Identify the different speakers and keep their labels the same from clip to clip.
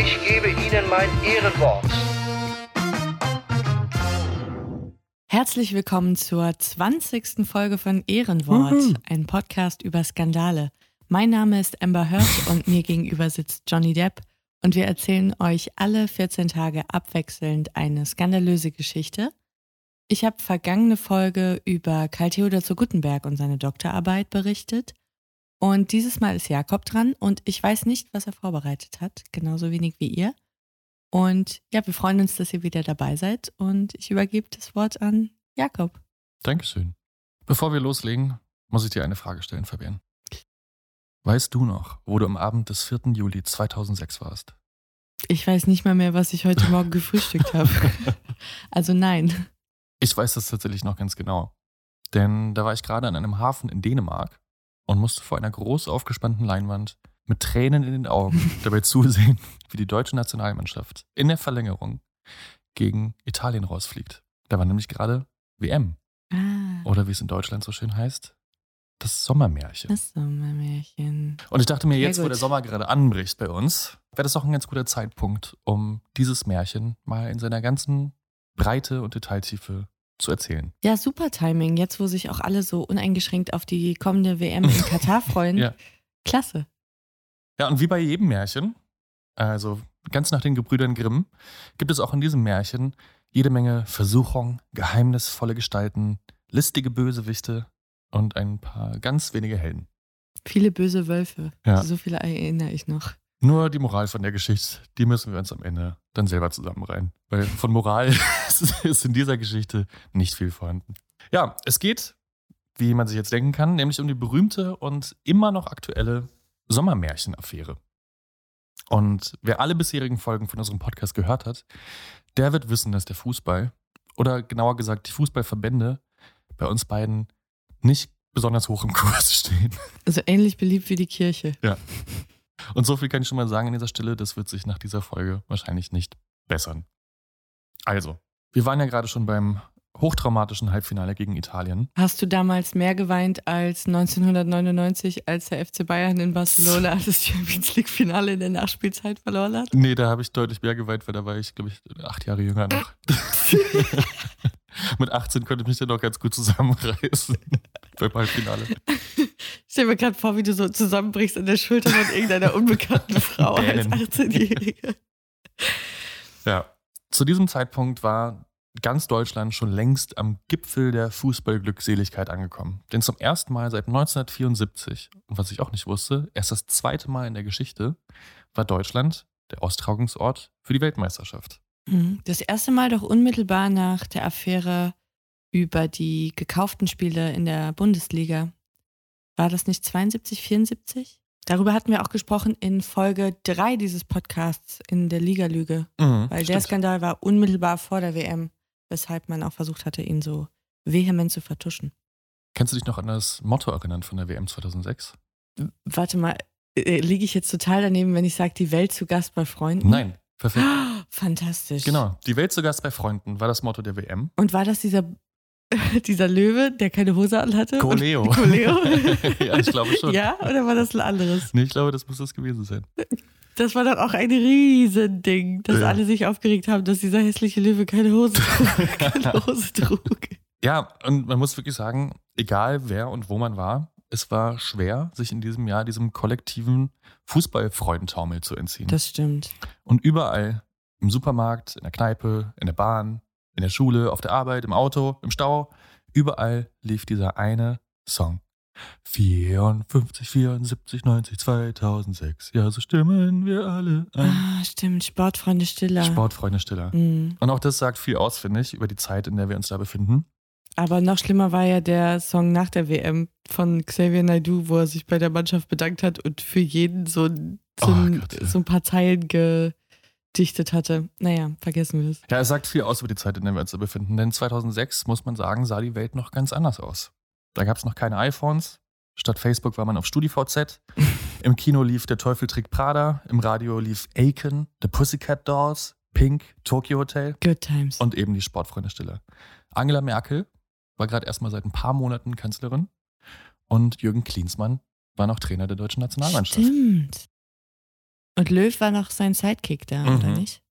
Speaker 1: ich gebe Ihnen mein Ehrenwort.
Speaker 2: Herzlich willkommen zur 20. Folge von Ehrenwort, ein Podcast über Skandale. Mein Name ist Amber Heard und mir gegenüber sitzt Johnny Depp und wir erzählen euch alle 14 Tage abwechselnd eine skandalöse Geschichte. Ich habe vergangene Folge über Karl Theodor zu Guttenberg und seine Doktorarbeit berichtet. Und dieses Mal ist Jakob dran und ich weiß nicht, was er vorbereitet hat, genauso wenig wie ihr. Und ja, wir freuen uns, dass ihr wieder dabei seid und ich übergebe das Wort an Jakob.
Speaker 3: Dankeschön. Bevor wir loslegen, muss ich dir eine Frage stellen, Fabian. Weißt du noch, wo du am Abend des 4. Juli 2006 warst?
Speaker 2: Ich weiß nicht mal mehr, was ich heute Morgen gefrühstückt habe. Also nein.
Speaker 3: Ich weiß das tatsächlich noch ganz genau. Denn da war ich gerade an einem Hafen in Dänemark und musste vor einer groß aufgespannten Leinwand mit Tränen in den Augen dabei zusehen, wie die deutsche Nationalmannschaft in der Verlängerung gegen Italien rausfliegt. Da war nämlich gerade WM.
Speaker 2: Ah,
Speaker 3: Oder wie es in Deutschland so schön heißt, das Sommermärchen.
Speaker 2: das Sommermärchen.
Speaker 3: Und ich dachte mir, jetzt, wo der Sommer gerade anbricht bei uns, wäre das auch ein ganz guter Zeitpunkt, um dieses Märchen mal in seiner ganzen Breite und Detailtiefe zu erzählen.
Speaker 2: Ja, super Timing. Jetzt, wo sich auch alle so uneingeschränkt auf die kommende WM in Katar freuen.
Speaker 3: Ja.
Speaker 2: Klasse.
Speaker 3: Ja, und wie bei jedem Märchen, also ganz nach den Gebrüdern Grimm, gibt es auch in diesem Märchen jede Menge Versuchung, geheimnisvolle Gestalten, listige Bösewichte und ein paar ganz wenige Helden.
Speaker 2: Viele böse Wölfe.
Speaker 3: Ja.
Speaker 2: So viele erinnere ich noch.
Speaker 3: Nur die Moral von der Geschichte, die müssen wir uns am Ende dann selber zusammenreihen. Weil von Moral ist in dieser Geschichte nicht viel vorhanden. Ja, es geht, wie man sich jetzt denken kann, nämlich um die berühmte und immer noch aktuelle Sommermärchenaffäre. Und wer alle bisherigen Folgen von unserem Podcast gehört hat, der wird wissen, dass der Fußball, oder genauer gesagt die Fußballverbände, bei uns beiden nicht besonders hoch im Kurs stehen.
Speaker 2: Also ähnlich beliebt wie die Kirche.
Speaker 3: Und so viel kann ich schon mal sagen an dieser Stelle, das wird sich nach dieser Folge wahrscheinlich nicht bessern. Also, wir waren ja gerade schon beim hochtraumatischen Halbfinale gegen Italien.
Speaker 2: Hast du damals mehr geweint als 1999, als der FC Bayern in Barcelona das Champions League-Finale in der Nachspielzeit verloren hat?
Speaker 3: Nee, da habe ich deutlich mehr geweint, weil da war ich, glaube ich, acht Jahre jünger noch. Mit 18 konnte ich mich dann noch ganz gut zusammenreißen beim Halbfinale.
Speaker 2: Ich stell mir gerade vor, wie du so zusammenbrichst an der Schulter von irgendeiner unbekannten Frau als
Speaker 3: Dänen.
Speaker 2: 18-Jährige.
Speaker 3: Ja. Zu diesem Zeitpunkt war ganz Deutschland schon längst am Gipfel der Fußballglückseligkeit angekommen. Denn zum ersten Mal seit 1974, und was ich auch nicht wusste, erst das zweite Mal in der Geschichte, war Deutschland der Austragungsort für die Weltmeisterschaft.
Speaker 2: Mhm. Das erste Mal doch unmittelbar nach der Affäre über die gekauften Spiele in der Bundesliga. War das nicht 72, 74? Darüber hatten wir auch gesprochen in Folge 3 dieses Podcasts in der Liga-Lüge. Weil der
Speaker 3: Stimmt.
Speaker 2: Skandal war unmittelbar vor der WM, weshalb man auch versucht hatte, ihn so vehement zu vertuschen.
Speaker 3: Kannst du dich noch an das Motto erinnern von der WM 2006?
Speaker 2: W- Warte mal, äh, liege ich jetzt total daneben, wenn ich sage, die Welt zu Gast bei Freunden?
Speaker 3: Nein, perfekt.
Speaker 2: Ah, Fantastisch.
Speaker 3: Genau. Die Welt zu Gast bei Freunden war das Motto der WM.
Speaker 2: Und war das dieser, dieser Löwe, der keine Hose an hatte?
Speaker 3: Goleo.
Speaker 2: Und- Goleo?
Speaker 3: ja, ich glaube schon.
Speaker 2: Ja, oder war das ein anderes?
Speaker 3: Nee, ich glaube, das muss das gewesen sein.
Speaker 2: Das war dann auch ein Riesending, dass
Speaker 3: Ja.
Speaker 2: alle sich aufgeregt haben, dass dieser hässliche Löwe keine Hose keine Hose trug.
Speaker 3: Ja, und man muss wirklich sagen, egal wer und wo man war, es war schwer, sich in diesem Jahr diesem kollektiven Fußballfreudentaumel zu entziehen.
Speaker 2: Das stimmt.
Speaker 3: und überall, im Supermarkt, in der Kneipe, in der Bahn, in der Schule, auf der Arbeit, im Auto, im Stau, überall lief dieser eine Song. 54, 74, 90, 2006. Ja, so stimmen wir alle ein.
Speaker 2: Ah, stimmt. Sportfreunde Stiller.
Speaker 3: Sportfreunde Stiller.
Speaker 2: Mhm.
Speaker 3: Und auch das sagt viel aus, finde ich, über die Zeit, in der wir uns da befinden.
Speaker 2: Aber noch schlimmer war ja der Song nach der WM von Xavier Naidoo, wo er sich bei der Mannschaft bedankt hat und für jeden so, ein- so,
Speaker 3: Oh
Speaker 2: ein,
Speaker 3: Gott, ja.
Speaker 2: so ein paar Zeilen ge, angedichtet hatte. Naja, vergessen wir es.
Speaker 3: Ja, es sagt viel aus über die Zeit, in der wir uns befinden. Denn 2006, muss man sagen, sah die Welt noch ganz anders aus. Da gab es noch keine iPhones. Statt Facebook war man auf StudiVZ. Im Kino lief Der Teufel trägt Prada. Im Radio lief Aiken, The Pussycat Dolls, Pink, Tokyo Hotel
Speaker 2: Good times.
Speaker 3: und eben die Sportfreunde Stille. Angela Merkel war gerade erstmal seit ein paar Monaten Kanzlerin. Und Jürgen Klinsmann war noch Trainer der deutschen Nationalmannschaft.
Speaker 2: Stimmt. Und Löw war noch sein Sidekick da,
Speaker 3: Mhm.
Speaker 2: oder nicht?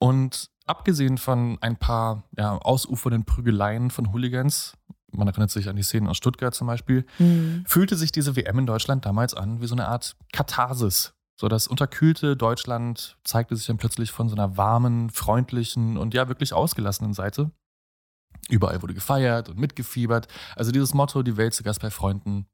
Speaker 3: Und abgesehen von ein paar ja, ausufernden Prügeleien von Hooligans, man erinnert sich an die Szenen aus Stuttgart zum Beispiel,
Speaker 2: Mhm.
Speaker 3: fühlte sich diese WM in Deutschland damals an wie so eine Art Katharsis. So das unterkühlte Deutschland zeigte sich dann plötzlich von so einer warmen, freundlichen und ja wirklich ausgelassenen Seite. Überall wurde gefeiert und mitgefiebert. Also dieses Motto, die Welt zu Gast bei Freunden,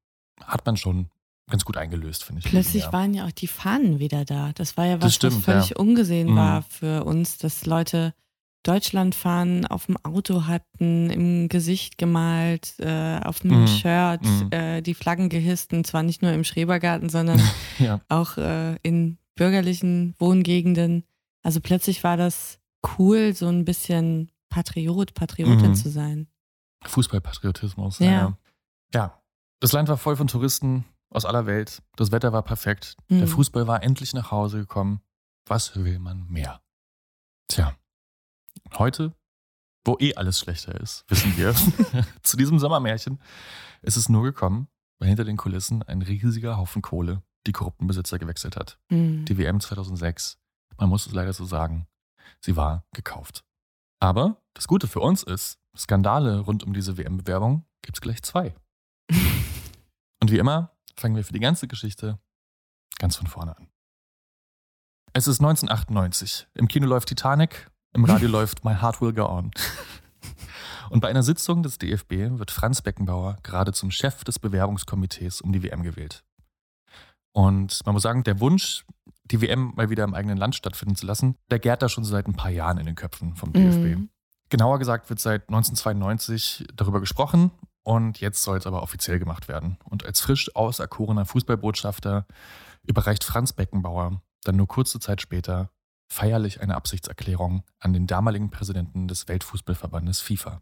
Speaker 3: hat man schon ganz gut eingelöst, finde ich.
Speaker 2: Plötzlich
Speaker 3: Jahr.
Speaker 2: waren ja auch die Fahnen wieder da. Das war ja was,
Speaker 3: stimmt,
Speaker 2: was völlig
Speaker 3: ja.
Speaker 2: ungesehen
Speaker 3: Mhm.
Speaker 2: war für uns, dass Leute Deutschlandfahnen auf dem Auto hatten, im Gesicht gemalt, äh, auf dem
Speaker 3: Mhm.
Speaker 2: Shirt,
Speaker 3: Mhm.
Speaker 2: äh, die Flaggen gehisst und zwar nicht nur im Schrebergarten, sondern
Speaker 3: ja.
Speaker 2: auch äh, in bürgerlichen Wohngegenden. Also plötzlich war das cool, so ein bisschen Patriot, Patriotin
Speaker 3: Mhm.
Speaker 2: zu sein.
Speaker 3: Fußballpatriotismus.
Speaker 2: Ja.
Speaker 3: Ja. ja. Das Land war voll von Touristen aus aller Welt. Das Wetter war perfekt. Der
Speaker 2: Mhm.
Speaker 3: Fußball war endlich nach Hause gekommen. Was will man mehr? Tja, heute, wo eh alles schlechter ist, wissen wir, zu diesem Sommermärchen ist es nur gekommen, weil hinter den Kulissen ein riesiger Haufen Kohle die korrupten Besitzer gewechselt hat.
Speaker 2: Mhm.
Speaker 3: Die WM 2006, man muss es leider so sagen, sie war gekauft. Aber das Gute für uns ist, Skandale rund um diese WM-Bewerbung gibt es gleich zwei. Und wie immer fangen wir für die ganze Geschichte ganz von vorne an. Es ist 1998. Im Kino läuft Titanic, im Radio läuft My Heart Will Go On. Und bei einer Sitzung des DFB wird Franz Beckenbauer gerade zum Chef des Bewerbungskomitees um die WM gewählt. Und man muss sagen, der Wunsch, die WM mal wieder im eigenen Land stattfinden zu lassen, der gärt da schon seit ein paar Jahren in den Köpfen vom DFB.
Speaker 2: Mhm.
Speaker 3: Genauer gesagt wird seit 1992 darüber gesprochen und jetzt soll es aber offiziell gemacht werden. Und als frisch auserkorener Fußballbotschafter überreicht Franz Beckenbauer dann nur kurze Zeit später feierlich eine Absichtserklärung an den damaligen Präsidenten des Weltfußballverbandes FIFA,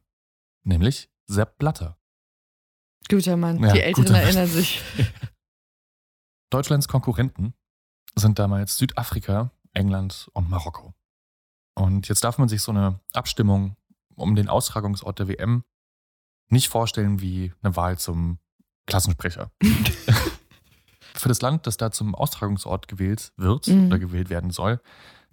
Speaker 3: nämlich Sepp Blatter.
Speaker 2: Guter Mann,
Speaker 3: Ja,
Speaker 2: die
Speaker 3: Mann.
Speaker 2: erinnern sich.
Speaker 3: Deutschlands Konkurrenten sind damals Südafrika, England und Marokko. Und jetzt darf man sich so eine Abstimmung um den Austragungsort der WM nicht vorstellen wie eine Wahl zum Klassensprecher. Für das Land, das da zum Austragungsort gewählt wird
Speaker 2: Mhm.
Speaker 3: oder gewählt werden soll,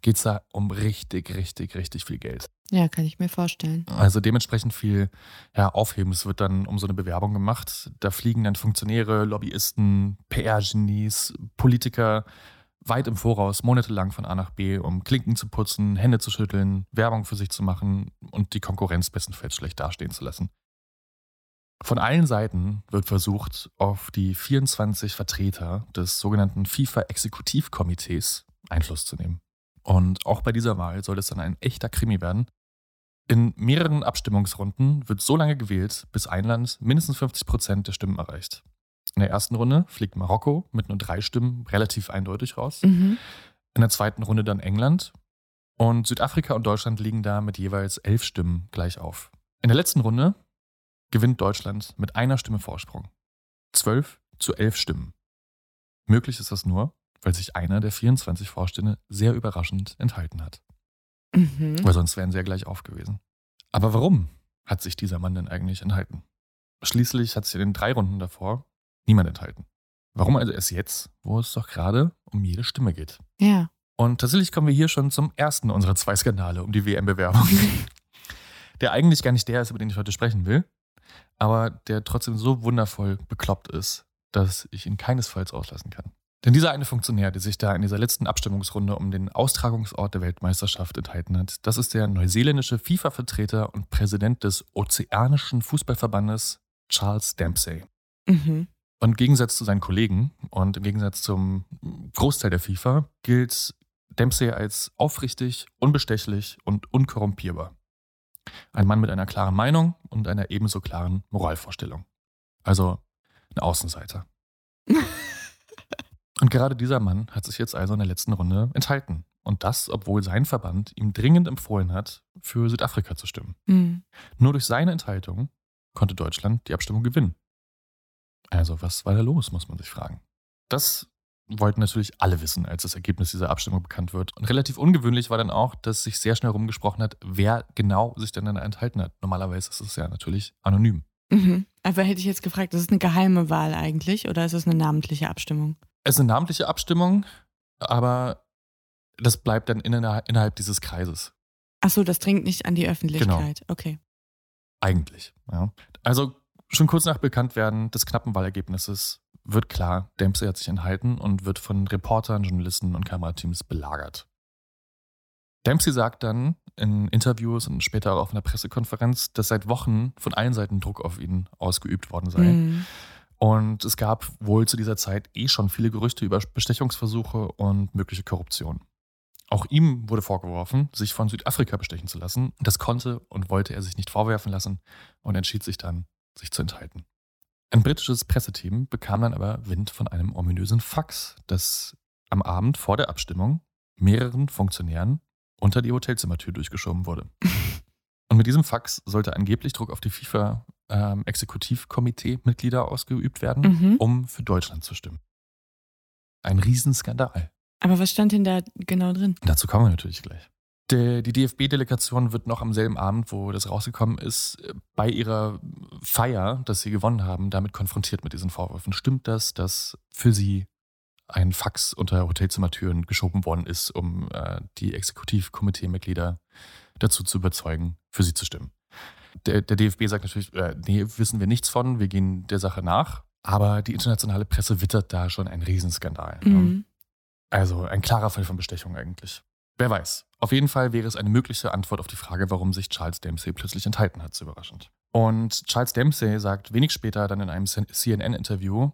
Speaker 3: geht es da um richtig, richtig, richtig viel Geld.
Speaker 2: Ja, kann ich mir vorstellen.
Speaker 3: Also dementsprechend viel ja, Aufhebens wird dann um so eine Bewerbung gemacht. Da fliegen dann Funktionäre, Lobbyisten, PR-Genies, Politiker weit im Voraus, monatelang von A nach B, um Klinken zu putzen, Hände zu schütteln, Werbung für sich zu machen und die Konkurrenz bestenfalls schlecht dastehen zu lassen. Von allen Seiten wird versucht, auf die 24 Vertreter des sogenannten FIFA-Exekutivkomitees Einfluss zu nehmen. Und auch bei dieser Wahl soll es dann ein echter Krimi werden. In mehreren Abstimmungsrunden wird so lange gewählt, bis ein Land mindestens 50 Prozent der Stimmen erreicht. In der ersten Runde fliegt Marokko mit nur drei Stimmen relativ eindeutig raus.
Speaker 2: Mhm.
Speaker 3: In der zweiten Runde dann England. Und Südafrika und Deutschland liegen da mit jeweils elf Stimmen gleich auf. In der letzten Runde gewinnt Deutschland mit einer Stimme Vorsprung. Zwölf zu elf Stimmen. Möglich ist das nur, weil sich einer der 24 Vorstände sehr überraschend enthalten hat.
Speaker 2: Mhm.
Speaker 3: Weil sonst wären sie ja gleich auf gewesen. Aber warum hat sich dieser Mann denn eigentlich enthalten? Schließlich hat sich in den drei Runden davor niemand enthalten. Warum also erst jetzt, wo es doch gerade um jede Stimme geht?
Speaker 2: Ja.
Speaker 3: Und tatsächlich kommen wir hier schon zum ersten unserer zwei Skandale um die WM-Bewerbung. der eigentlich gar nicht der ist, über den ich heute sprechen will, aber der trotzdem so wundervoll bekloppt ist, dass ich ihn keinesfalls auslassen kann. Denn dieser eine Funktionär, der sich da in dieser letzten Abstimmungsrunde um den Austragungsort der Weltmeisterschaft enthalten hat, das ist der neuseeländische FIFA-Vertreter und Präsident des Ozeanischen Fußballverbandes Charles Dempsey.
Speaker 2: Mhm.
Speaker 3: Und im Gegensatz zu seinen Kollegen und im Gegensatz zum Großteil der FIFA gilt Dempsey als aufrichtig, unbestechlich und unkorrumpierbar. Ein Mann mit einer klaren Meinung und einer ebenso klaren Moralvorstellung. Also ein Außenseiter. und gerade dieser Mann hat sich jetzt also in der letzten Runde enthalten. Und das, obwohl sein Verband ihm dringend empfohlen hat, für Südafrika zu stimmen.
Speaker 2: Mhm.
Speaker 3: Nur durch seine Enthaltung konnte Deutschland die Abstimmung gewinnen. Also, was war da los, muss man sich fragen. Das wollten natürlich alle wissen, als das Ergebnis dieser Abstimmung bekannt wird. Und relativ ungewöhnlich war dann auch, dass sich sehr schnell rumgesprochen hat, wer genau sich denn dann enthalten hat. Normalerweise ist es ja natürlich anonym.
Speaker 2: Mhm. Aber hätte ich jetzt gefragt, ist es eine geheime Wahl eigentlich oder ist es eine namentliche Abstimmung?
Speaker 3: Es ist eine namentliche Abstimmung, aber das bleibt dann inner- innerhalb dieses Kreises.
Speaker 2: Ach so, das dringt nicht an die Öffentlichkeit. Okay.
Speaker 3: Eigentlich. Ja. Also schon kurz nach Bekanntwerden des knappen Wahlergebnisses wird klar, Dempsey hat sich enthalten und wird von Reportern, Journalisten und Kamerateams belagert. Dempsey sagt dann in Interviews und später auch auf einer Pressekonferenz, dass seit Wochen von allen Seiten Druck auf ihn ausgeübt worden sei.
Speaker 2: Mhm.
Speaker 3: Und es gab wohl zu dieser Zeit eh schon viele Gerüchte über Bestechungsversuche und mögliche Korruption. Auch ihm wurde vorgeworfen, sich von Südafrika bestechen zu lassen. Das konnte und wollte er sich nicht vorwerfen lassen und entschied sich dann, sich zu enthalten. Ein britisches Presseteam bekam dann aber Wind von einem ominösen Fax, das am Abend vor der Abstimmung mehreren Funktionären unter die Hotelzimmertür durchgeschoben wurde. Und mit diesem Fax sollte angeblich Druck auf die FIFA-Exekutivkomitee-Mitglieder ausgeübt werden,
Speaker 2: Mhm.
Speaker 3: um für Deutschland zu stimmen. Ein Riesenskandal.
Speaker 2: Aber was stand denn da genau drin?
Speaker 3: Dazu kommen wir natürlich gleich. Der, die DFB-Delegation wird noch am selben Abend, wo das rausgekommen ist, äh, bei ihrer Feier, dass sie gewonnen haben, damit konfrontiert mit diesen Vorwürfen. Stimmt das, dass für sie ein Fax unter Hotelzimmertüren geschoben worden ist, um äh, die Exekutivkomitee-Mitglieder dazu zu überzeugen, für sie zu stimmen? Der, der DFB sagt natürlich, äh, nee, wissen wir nichts von, wir gehen der Sache nach. Aber die internationale Presse wittert da schon einen Riesenskandal. ne?
Speaker 2: Mhm.
Speaker 3: Also ein klarer Fall von Bestechung eigentlich. Wer weiß. Auf jeden Fall wäre es eine mögliche Antwort auf die Frage, warum sich Charles Dempsey plötzlich enthalten hat, so überraschend. Und Charles Dempsey sagt wenig später dann in einem CNN-Interview,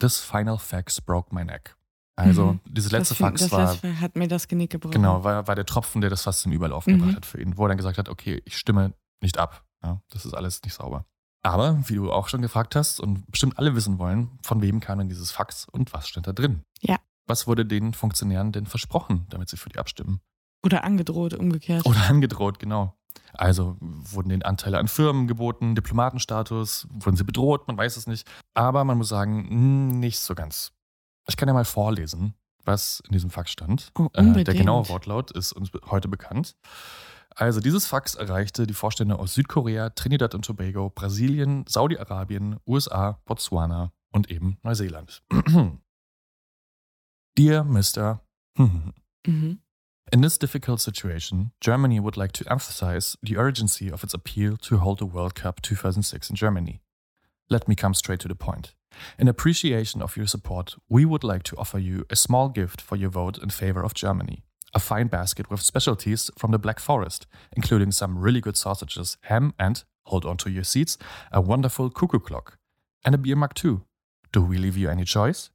Speaker 3: This final fax broke my neck. Also
Speaker 2: Mhm.
Speaker 3: dieses letzte
Speaker 2: das,
Speaker 3: Fax
Speaker 2: das
Speaker 3: war,
Speaker 2: letzte hat mir das Genick gebrochen.
Speaker 3: genau, war, war der Tropfen, der das fast zum Überlaufen
Speaker 2: Mhm.
Speaker 3: gebracht hat für ihn, wo er dann gesagt hat, okay, ich stimme nicht ab. Ja, das ist alles nicht sauber. Aber, wie du auch schon gefragt hast und bestimmt alle wissen wollen, von wem kam denn dieses Fax und was stand da drin?
Speaker 2: Ja.
Speaker 3: Was wurde den Funktionären denn versprochen, damit sie für die abstimmen?
Speaker 2: Oder angedroht, umgekehrt.
Speaker 3: Oder angedroht, genau. Also wurden den Anteile an Firmen geboten, Diplomatenstatus, wurden sie bedroht, man weiß es nicht. Aber man muss sagen, hm, nicht so ganz. Ich kann ja mal vorlesen, was in diesem Fax stand.
Speaker 2: Oh,
Speaker 3: Äh, der genaue Wortlaut ist uns heute bekannt. Also dieses Fax erreichte die Vorstände aus Südkorea, Trinidad und Tobago, Brasilien, Saudi-Arabien, USA, Botswana und eben Neuseeland. Dear Mr.
Speaker 2: Mhm.
Speaker 3: In this difficult situation, Germany would like to emphasize the urgency of its appeal to hold the World Cup 2006 in Germany. Let me come straight to the point. In appreciation of your support, we would like to offer you a small gift for your vote in favor of Germany. A fine basket with specialties from the Black Forest, including some really good sausages, ham, and, hold on to your seats, a wonderful cuckoo clock. And a beer mug too. Do we leave you any choice?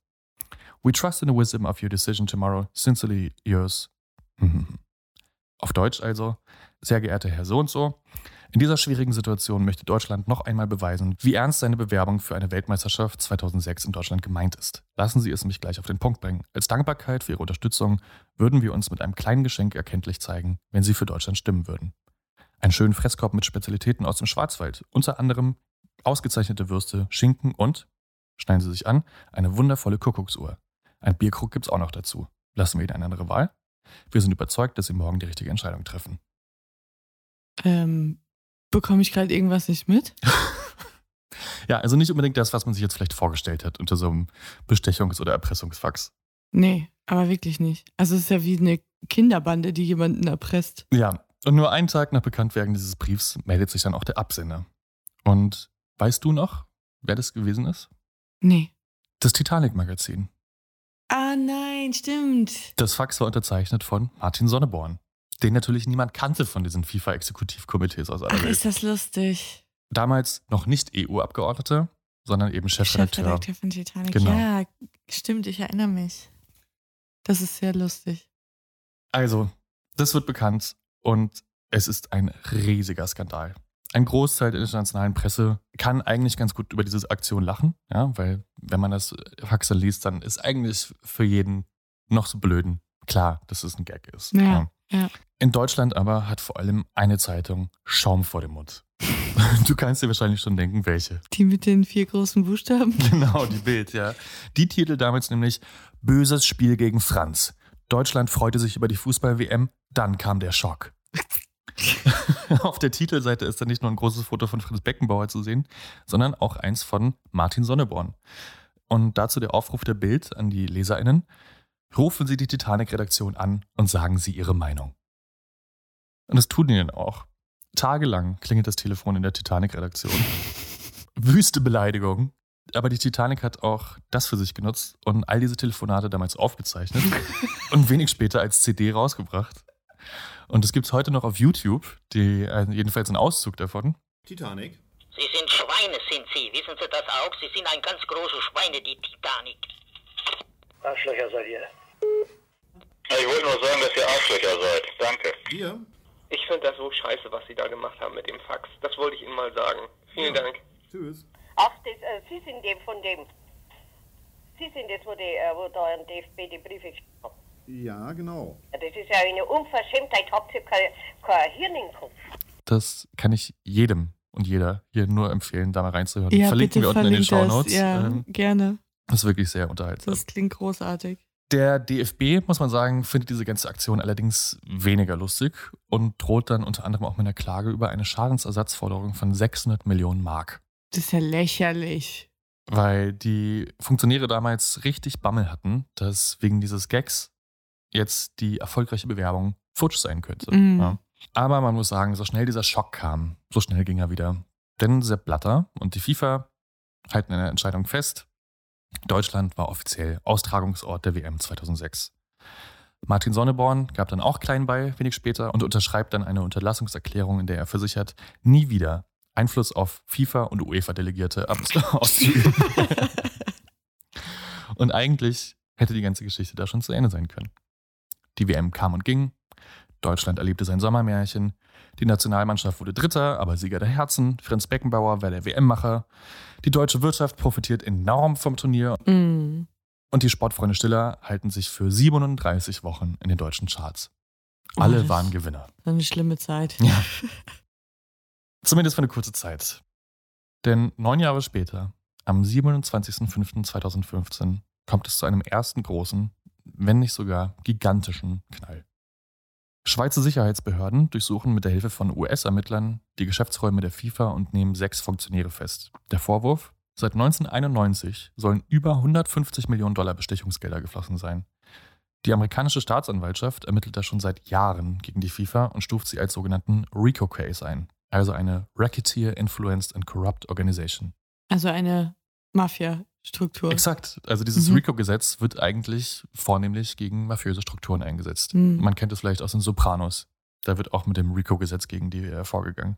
Speaker 3: We trust in the wisdom of your decision tomorrow. Sincerely yours, Auf Deutsch also, sehr geehrter Herr So und so, in dieser schwierigen Situation möchte Deutschland noch einmal beweisen, wie ernst seine Bewerbung für eine Weltmeisterschaft 2006 in Deutschland gemeint ist. Lassen Sie es mich gleich auf den Punkt bringen. Als Dankbarkeit für Ihre Unterstützung würden wir uns mit einem kleinen Geschenk erkenntlich zeigen, wenn Sie für Deutschland stimmen würden. Einen schönen Fresskorb mit Spezialitäten aus dem Schwarzwald, unter anderem ausgezeichnete Würste, Schinken und, schneiden Sie sich an, eine wundervolle Kuckucksuhr. Ein Bierkrug gibt's auch noch dazu. Lassen wir Ihnen eine andere Wahl? Wir sind überzeugt, dass Sie morgen die richtige Entscheidung treffen.
Speaker 2: Ähm, bekomme ich gerade irgendwas nicht mit?
Speaker 3: Ja, also nicht unbedingt das, was man sich jetzt vielleicht vorgestellt hat unter so einem Bestechungs- oder Erpressungsfax.
Speaker 2: Nee, aber wirklich nicht. Also es ist ja wie eine Kinderbande, die jemanden erpresst.
Speaker 3: Ja, und nur einen Tag nach Bekanntwerden dieses Briefs meldet sich dann auch der Absender. Und weißt du noch, wer das gewesen ist?
Speaker 2: Nee.
Speaker 3: Das Titanic-Magazin.
Speaker 2: Ah nein, stimmt.
Speaker 3: Das Fax war unterzeichnet von Martin Sonneborn, den natürlich niemand kannte von diesen FIFA-Exekutivkomitees aus aller
Speaker 2: Ach,
Speaker 3: Welt.
Speaker 2: ist das lustig.
Speaker 3: Damals noch nicht EU-Abgeordneter, sondern eben Chefredakteur.
Speaker 2: Chefredakteur von Titanic.
Speaker 3: Genau.
Speaker 2: Ja, stimmt, ich erinnere mich. Das ist sehr lustig.
Speaker 3: Also, das wird bekannt und es ist ein riesiger Skandal. Ein Großteil der internationalen Presse kann eigentlich ganz gut über diese Aktion lachen, ja, weil wenn man das Fax liest, dann ist eigentlich für jeden noch so blöden klar, dass es ein Gag ist.
Speaker 2: Ja, ja.
Speaker 3: In Deutschland aber hat vor allem eine Zeitung Schaum vor dem Mund. Du kannst dir wahrscheinlich schon denken, welche.
Speaker 2: Die mit den vier großen Buchstaben.
Speaker 3: Genau, die Bild, ja. Die Titel damals nämlich Böses Spiel gegen Franz. Deutschland freute sich über die Fußball-WM, dann kam der Schock. Auf der Titelseite ist dann nicht nur ein großes Foto von Franz Beckenbauer zu sehen, sondern auch eins von Martin Sonneborn. Und dazu der Aufruf der Bild an die LeserInnen. Rufen Sie die Titanic-Redaktion an und sagen Sie Ihre Meinung. Und das tun die dann auch. Tagelang klingelt das Telefon in der Titanic-Redaktion. Wüste Beleidigung. Aber die Titanic hat auch das für sich genutzt und all diese Telefonate damals aufgezeichnet und wenig später als CD rausgebracht. Und es gibt es heute noch auf YouTube, die, äh, jedenfalls einen Auszug davon.
Speaker 4: Titanic.
Speaker 5: Sie sind Schweine, sind Sie. Wissen Sie das auch? Sie sind ein ganz große Schweine, die Titanic.
Speaker 6: Arschlöcher seid ihr.
Speaker 7: Ich wollte nur sagen, dass ihr Arschlöcher seid. Danke.
Speaker 4: Wir?
Speaker 8: Ich finde das so scheiße, was Sie da gemacht haben mit dem Fax. Das wollte ich Ihnen mal sagen. Vielen Dank.
Speaker 4: Tschüss.
Speaker 9: Ach, das, äh, Sie sind dem von dem. Sie sind das, wo, die, äh, wo da ein DFB die Briefe geschrieben haben.
Speaker 4: Ja, genau.
Speaker 9: Ja, Das ist ja eine Unverschämtheit. Habt ihr kein, kein Hirn im Kopf?
Speaker 3: Das kann ich jedem und jeder hier nur empfehlen, da mal reinzuhören.
Speaker 2: Ja,
Speaker 3: Verlinken
Speaker 2: bitte
Speaker 3: wir unten in den Show. Notes.
Speaker 2: Ja,
Speaker 3: Ähm,
Speaker 2: gerne.
Speaker 3: das ist wirklich sehr unterhaltsam.
Speaker 2: Das klingt großartig.
Speaker 3: Der DFB, muss man sagen, findet diese ganze Aktion allerdings weniger lustig und droht dann unter anderem auch mit einer Klage über eine Schadensersatzforderung von 600 Millionen Mark.
Speaker 2: Das ist ja lächerlich.
Speaker 3: Weil die Funktionäre damals richtig Bammel hatten, dass wegen dieses Gags jetzt die erfolgreiche Bewerbung futsch sein könnte.
Speaker 2: Mhm.
Speaker 3: Ja. Aber man muss sagen, so schnell dieser Schock kam, so schnell ging er wieder. Denn Sepp Blatter und die FIFA halten eine Entscheidung fest. Deutschland war offiziell Austragungsort der WM 2006. Martin Sonneborn gab dann auch klein bei, wenig später, und unterschreibt dann eine Unterlassungserklärung, in der er versichert, nie wieder Einfluss auf FIFA und UEFA-Delegierte auszuüben. und eigentlich hätte die ganze Geschichte da schon zu Ende sein können. Die WM kam und ging, Deutschland erlebte sein Sommermärchen, die Nationalmannschaft wurde Dritter, aber Sieger der Herzen, Franz Beckenbauer war der WM-Macher, die deutsche Wirtschaft profitiert enorm vom Turnier
Speaker 2: Mm.
Speaker 3: und die Sportfreunde Stiller halten sich für 37 Wochen in den deutschen Charts.
Speaker 2: Oh,
Speaker 3: Alle
Speaker 2: das-
Speaker 3: waren Gewinner.
Speaker 2: Eine schlimme Zeit.
Speaker 3: Ja. Zumindest für eine kurze Zeit. Denn neun Jahre später, am 27.05.2015, kommt es zu einem ersten großen, wenn nicht sogar gigantischen Knall. Schweizer Sicherheitsbehörden durchsuchen mit der Hilfe von US-Ermittlern die Geschäftsräume der FIFA und nehmen sechs Funktionäre fest. Der Vorwurf? Seit 1991 sollen über 150 Millionen Dollar Bestechungsgelder geflossen sein. Die amerikanische Staatsanwaltschaft ermittelt da schon seit Jahren gegen die FIFA und stuft sie als sogenannten RICO-Case ein, also eine Racketeer Influenced and Corrupt Organization.
Speaker 2: Also eine Mafia-Struktur.
Speaker 3: Exakt. Also dieses
Speaker 2: Mhm.
Speaker 3: RICO-Gesetz wird eigentlich vornehmlich gegen mafiöse Strukturen eingesetzt.
Speaker 2: Mhm.
Speaker 3: Man kennt es vielleicht aus den Sopranos. Da wird auch mit dem RICO-Gesetz gegen die vorgegangen.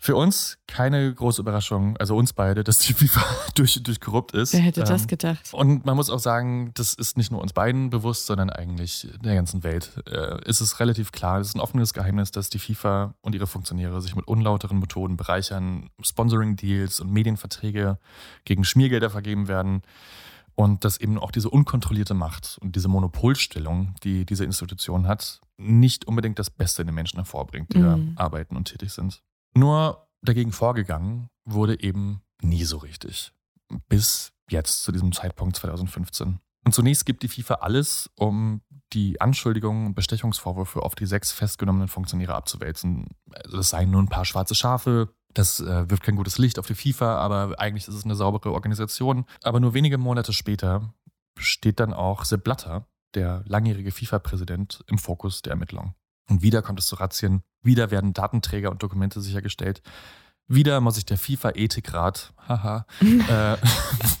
Speaker 3: Für uns keine große Überraschung, also uns beide, dass die FIFA durch, durch korrupt ist.
Speaker 2: Wer hätte das
Speaker 3: Ähm,
Speaker 2: gedacht?
Speaker 3: Und man muss auch sagen, das ist nicht nur uns beiden bewusst, sondern eigentlich der ganzen Welt. Äh, ist es relativ klar, es ist ein offenes Geheimnis, dass die FIFA und ihre Funktionäre sich mit unlauteren Methoden bereichern, Sponsoring-Deals und Medienverträge gegen Schmiergelder vergeben werden. Und dass eben auch diese unkontrollierte Macht und diese Monopolstellung, die diese Institution hat, nicht unbedingt das Beste in den Menschen hervorbringt, die
Speaker 2: Mhm.
Speaker 3: da arbeiten und tätig sind. Nur dagegen vorgegangen wurde eben nie so richtig. Bis jetzt, zu diesem Zeitpunkt 2015. Und zunächst gibt die FIFA alles, um die Anschuldigungen und Bestechungsvorwürfe auf die sechs festgenommenen Funktionäre abzuwälzen. Also das seien nur ein paar schwarze Schafe, das äh, wirft kein gutes Licht auf die FIFA, aber eigentlich ist es eine saubere Organisation. Aber nur wenige Monate später steht dann auch Sepp Blatter, der langjährige FIFA-Präsident, im Fokus der Ermittlungen. Und wieder kommt es zu Razzien, wieder werden Datenträger und Dokumente sichergestellt. Wieder muss sich der FIFA-Ethikrat, haha, äh,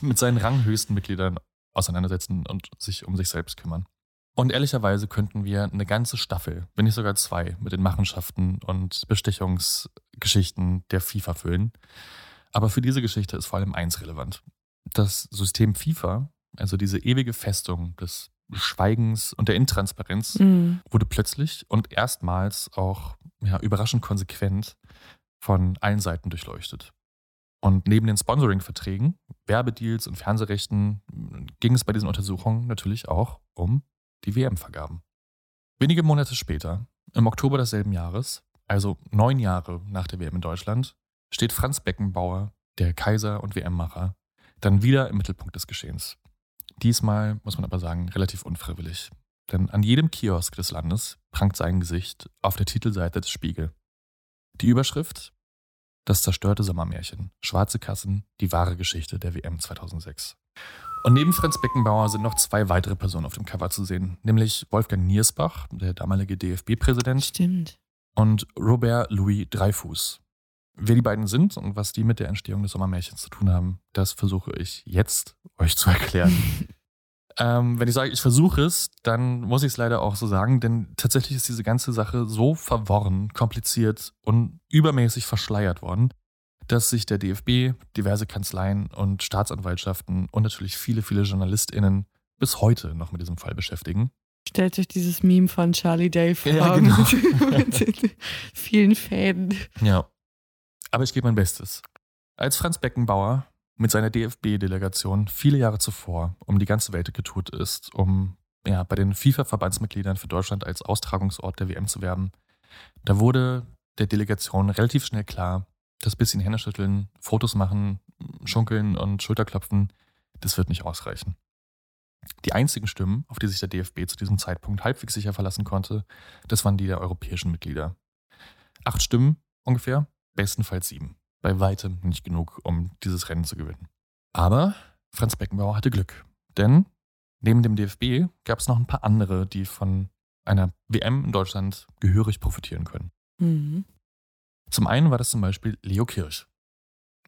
Speaker 3: mit seinen ranghöchsten Mitgliedern auseinandersetzen und sich um sich selbst kümmern. Und ehrlicherweise könnten wir eine ganze Staffel, wenn nicht sogar zwei, mit den Machenschaften und Bestechungsgeschichten der FIFA füllen. Aber für diese Geschichte ist vor allem eins relevant. Das System FIFA, also diese ewige Festung des Schweigens und der Intransparenz,
Speaker 2: Mhm.
Speaker 3: wurde plötzlich und erstmals auch ja, überraschend konsequent von allen Seiten durchleuchtet. Und neben den Sponsoring-Verträgen, Werbedeals und Fernsehrechten ging es bei diesen Untersuchungen natürlich auch um die WM-Vergaben. Wenige Monate später, im Oktober desselben Jahres, also neun Jahre nach der WM in Deutschland, steht Franz Beckenbauer, der Kaiser und WM-Macher, dann wieder im Mittelpunkt des Geschehens. Diesmal, muss man aber sagen, relativ unfreiwillig. Denn an jedem Kiosk des Landes prangt sein Gesicht auf der Titelseite des Spiegel. Die Überschrift Das zerstörte Sommermärchen. Schwarze Kassen, die wahre Geschichte der WM 2006. Und neben Franz Beckenbauer sind noch zwei weitere Personen auf dem Cover zu sehen, nämlich Wolfgang Niersbach, der damalige DFB-Präsident.
Speaker 2: Stimmt.
Speaker 3: Und Robert Louis Dreyfus. Wer die beiden sind und was die mit der Entstehung des Sommermärchens zu tun haben, das versuche ich jetzt euch zu erklären. ähm, wenn ich sage, ich versuche es, dann muss ich es leider auch so sagen, denn tatsächlich ist diese ganze Sache so verworren, kompliziert und übermäßig verschleiert worden, dass sich der DFB, diverse Kanzleien und Staatsanwaltschaften und natürlich viele, viele JournalistInnen bis heute noch mit diesem Fall beschäftigen.
Speaker 2: Stellt euch dieses Meme von Charlie Day vor
Speaker 3: Ja, genau.
Speaker 2: mit, mit vielen Fäden.
Speaker 3: Ja. Aber ich gebe mein Bestes. Als Franz Beckenbauer mit seiner DFB-Delegation viele Jahre zuvor um die ganze Welt getourt ist, um ja, bei den FIFA-Verbandsmitgliedern für Deutschland als Austragungsort der WM zu werben, da wurde der Delegation relativ schnell klar, das bisschen Händeschütteln, Fotos machen, schunkeln und Schulterklopfen, das wird nicht ausreichen. Die einzigen Stimmen, auf die sich der DFB zu diesem Zeitpunkt halbwegs sicher verlassen konnte, das waren die der europäischen Mitglieder. Acht Stimmen ungefähr, bestenfalls sieben. Bei weitem nicht genug, um dieses Rennen zu gewinnen. Aber Franz Beckenbauer hatte Glück. Denn neben dem DFB gab es noch ein paar andere, die von einer WM in Deutschland gehörig profitieren können.
Speaker 2: Mhm.
Speaker 3: Zum einen war das zum Beispiel Leo Kirch.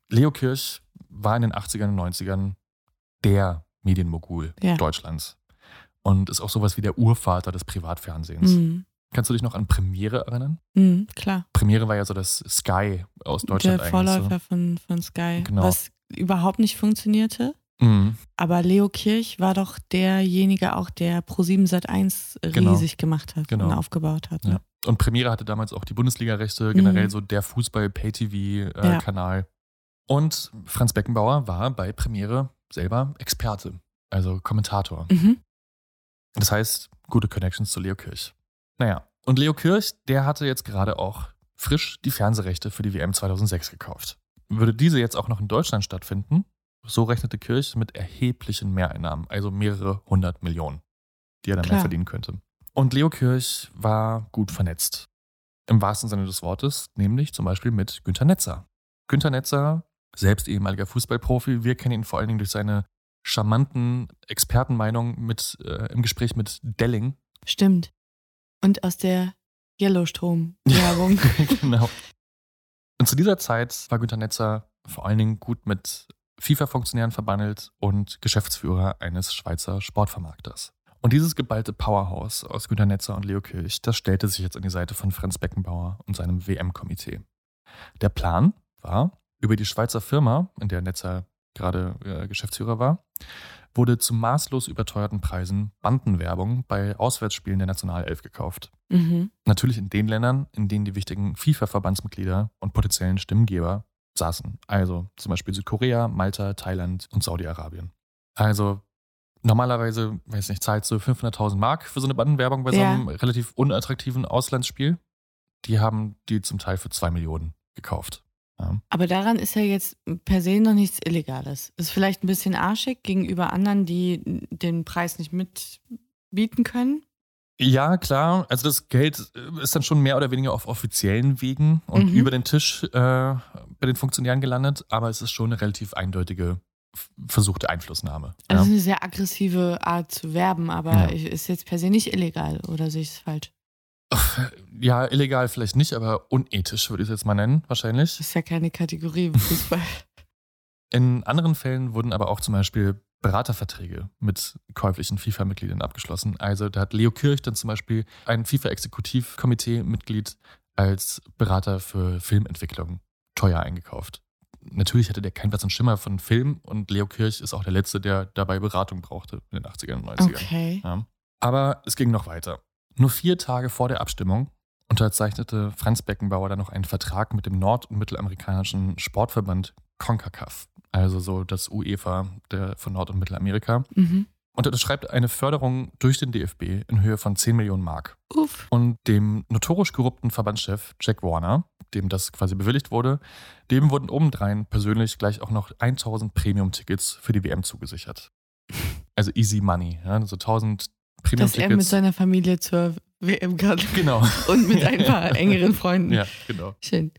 Speaker 3: Leo Kirch war in den 80ern und 90ern der Medienmogul
Speaker 2: Ja.
Speaker 3: Deutschlands und ist auch sowas wie der Urvater des Privatfernsehens.
Speaker 2: Mhm.
Speaker 3: Kannst du dich noch an Premiere erinnern?
Speaker 2: Mhm, klar.
Speaker 3: Premiere war ja so das Sky aus Deutschland
Speaker 2: Der. Vorläufer von, von Sky.
Speaker 3: Genau.
Speaker 2: Was überhaupt nicht funktionierte.
Speaker 3: So. Mhm.
Speaker 2: Aber Leo Kirch war doch derjenige auch, der Pro7 Sat1
Speaker 3: Genau.
Speaker 2: riesig gemacht hat
Speaker 3: Genau.
Speaker 2: und aufgebaut hat. Ne?
Speaker 3: Ja. Und Premiere hatte damals auch die Bundesliga-Rechte, generell
Speaker 2: Mhm.
Speaker 3: so der
Speaker 2: Ja.
Speaker 3: Fußball-Pay-TV-Kanal. Und Franz Beckenbauer war bei Premiere selber Experte, also Kommentator.
Speaker 2: Mhm.
Speaker 3: Das heißt, gute Connections zu Leo Kirch. Naja, und Leo Kirch, der hatte jetzt gerade auch frisch die Fernsehrechte für die WM 2006 gekauft. Würde diese jetzt auch noch in Deutschland stattfinden, so rechnete Kirch mit erheblichen Mehreinnahmen, also mehrere hundert Millionen, die er dann mehr
Speaker 2: Klar.
Speaker 3: verdienen könnte. Und Leo Kirch war gut vernetzt. Im wahrsten Sinne des Wortes, nämlich zum Beispiel mit Günter Netzer. Günter Netzer, selbst ehemaliger Fußballprofi, wir kennen ihn vor allen Dingen durch seine charmanten Expertenmeinungen mit, äh, im Gespräch mit Delling.
Speaker 2: Stimmt. Und aus der Yellowstrom-Werbung.
Speaker 3: genau. Und zu dieser Zeit war Günter Netzer vor allen Dingen gut mit FIFA-Funktionären verbandelt und Geschäftsführer eines Schweizer Sportvermarkters. Und dieses geballte Powerhouse aus Günter Netzer und Leo Kirch, das stellte sich jetzt an die Seite von Franz Beckenbauer und seinem WM-Komitee. Der Plan war, über die Schweizer Firma, in der Netzer gerade äh, Geschäftsführer war, wurde zu maßlos überteuerten Preisen Bandenwerbung bei Auswärtsspielen der Nationalelf gekauft.
Speaker 2: mhm.
Speaker 3: Natürlich in den Ländern, in denen die wichtigen FIFA-Verbandsmitglieder und potenziellen Stimmgeber saßen. Also zum Beispiel Südkorea, Malta, Thailand und Saudi-Arabien. Also normalerweise, weiß nicht, zahlst du 500.000 Mark für so eine Bandenwerbung bei so
Speaker 2: Ja.
Speaker 3: einem relativ unattraktiven Auslandsspiel. Die haben die zum Teil für 2 Millionen gekauft. Ja.
Speaker 2: Aber daran ist ja jetzt per se noch nichts Illegales. Ist vielleicht ein bisschen arschig gegenüber anderen, die den Preis nicht mitbieten können.
Speaker 3: Ja, klar. Also das Geld äh, ist dann schon mehr oder weniger auf offiziellen Wegen und
Speaker 2: Mhm.
Speaker 3: über den Tisch äh, bei den Funktionären gelandet, aber es ist schon eine relativ eindeutige versuchte Einflussnahme.
Speaker 2: Also
Speaker 3: ja.
Speaker 2: es ist eine sehr aggressive Art zu werben, aber
Speaker 3: Ja.
Speaker 2: ist jetzt per se nicht illegal oder sehe ich es falsch?
Speaker 3: Ja, illegal vielleicht nicht, aber unethisch würde ich es jetzt mal nennen, wahrscheinlich.
Speaker 2: Das ist ja keine Kategorie im Fußball.
Speaker 3: In anderen Fällen wurden aber auch zum Beispiel Beraterverträge mit käuflichen FIFA-Mitgliedern abgeschlossen. Also da hat Leo Kirch dann zum Beispiel ein FIFA-Exekutivkomitee-Mitglied als Berater für Filmentwicklung teuer eingekauft. Natürlich hatte der keinen Platz und Schimmer von Film und Leo Kirch ist auch der Letzte, der dabei Beratung brauchte in den 80ern und 90ern.
Speaker 2: Okay.
Speaker 3: Ja. Aber es ging noch weiter. Nur vier Tage vor der Abstimmung unterzeichnete Franz Beckenbauer dann noch einen Vertrag mit dem nord- und mittelamerikanischen Sportverband CONCACAF, also so das UEFA der, von Nord- und Mittelamerika.
Speaker 2: Mhm.
Speaker 3: und unterschreibt eine Förderung durch den DFB in Höhe von 10 Millionen Mark.
Speaker 2: Uff.
Speaker 3: Und dem notorisch korrupten Verbandschef Jack Warner, dem das quasi bewilligt wurde, dem wurden obendrein persönlich gleich auch noch 1000 Premium-Tickets für die WM zugesichert. Also easy money, ja, so 1000
Speaker 2: Dass er mit seiner Familie zur WM kann.
Speaker 3: Genau.
Speaker 2: Und mit ein paar engeren Freunden.
Speaker 3: Ja, genau.
Speaker 2: Schön.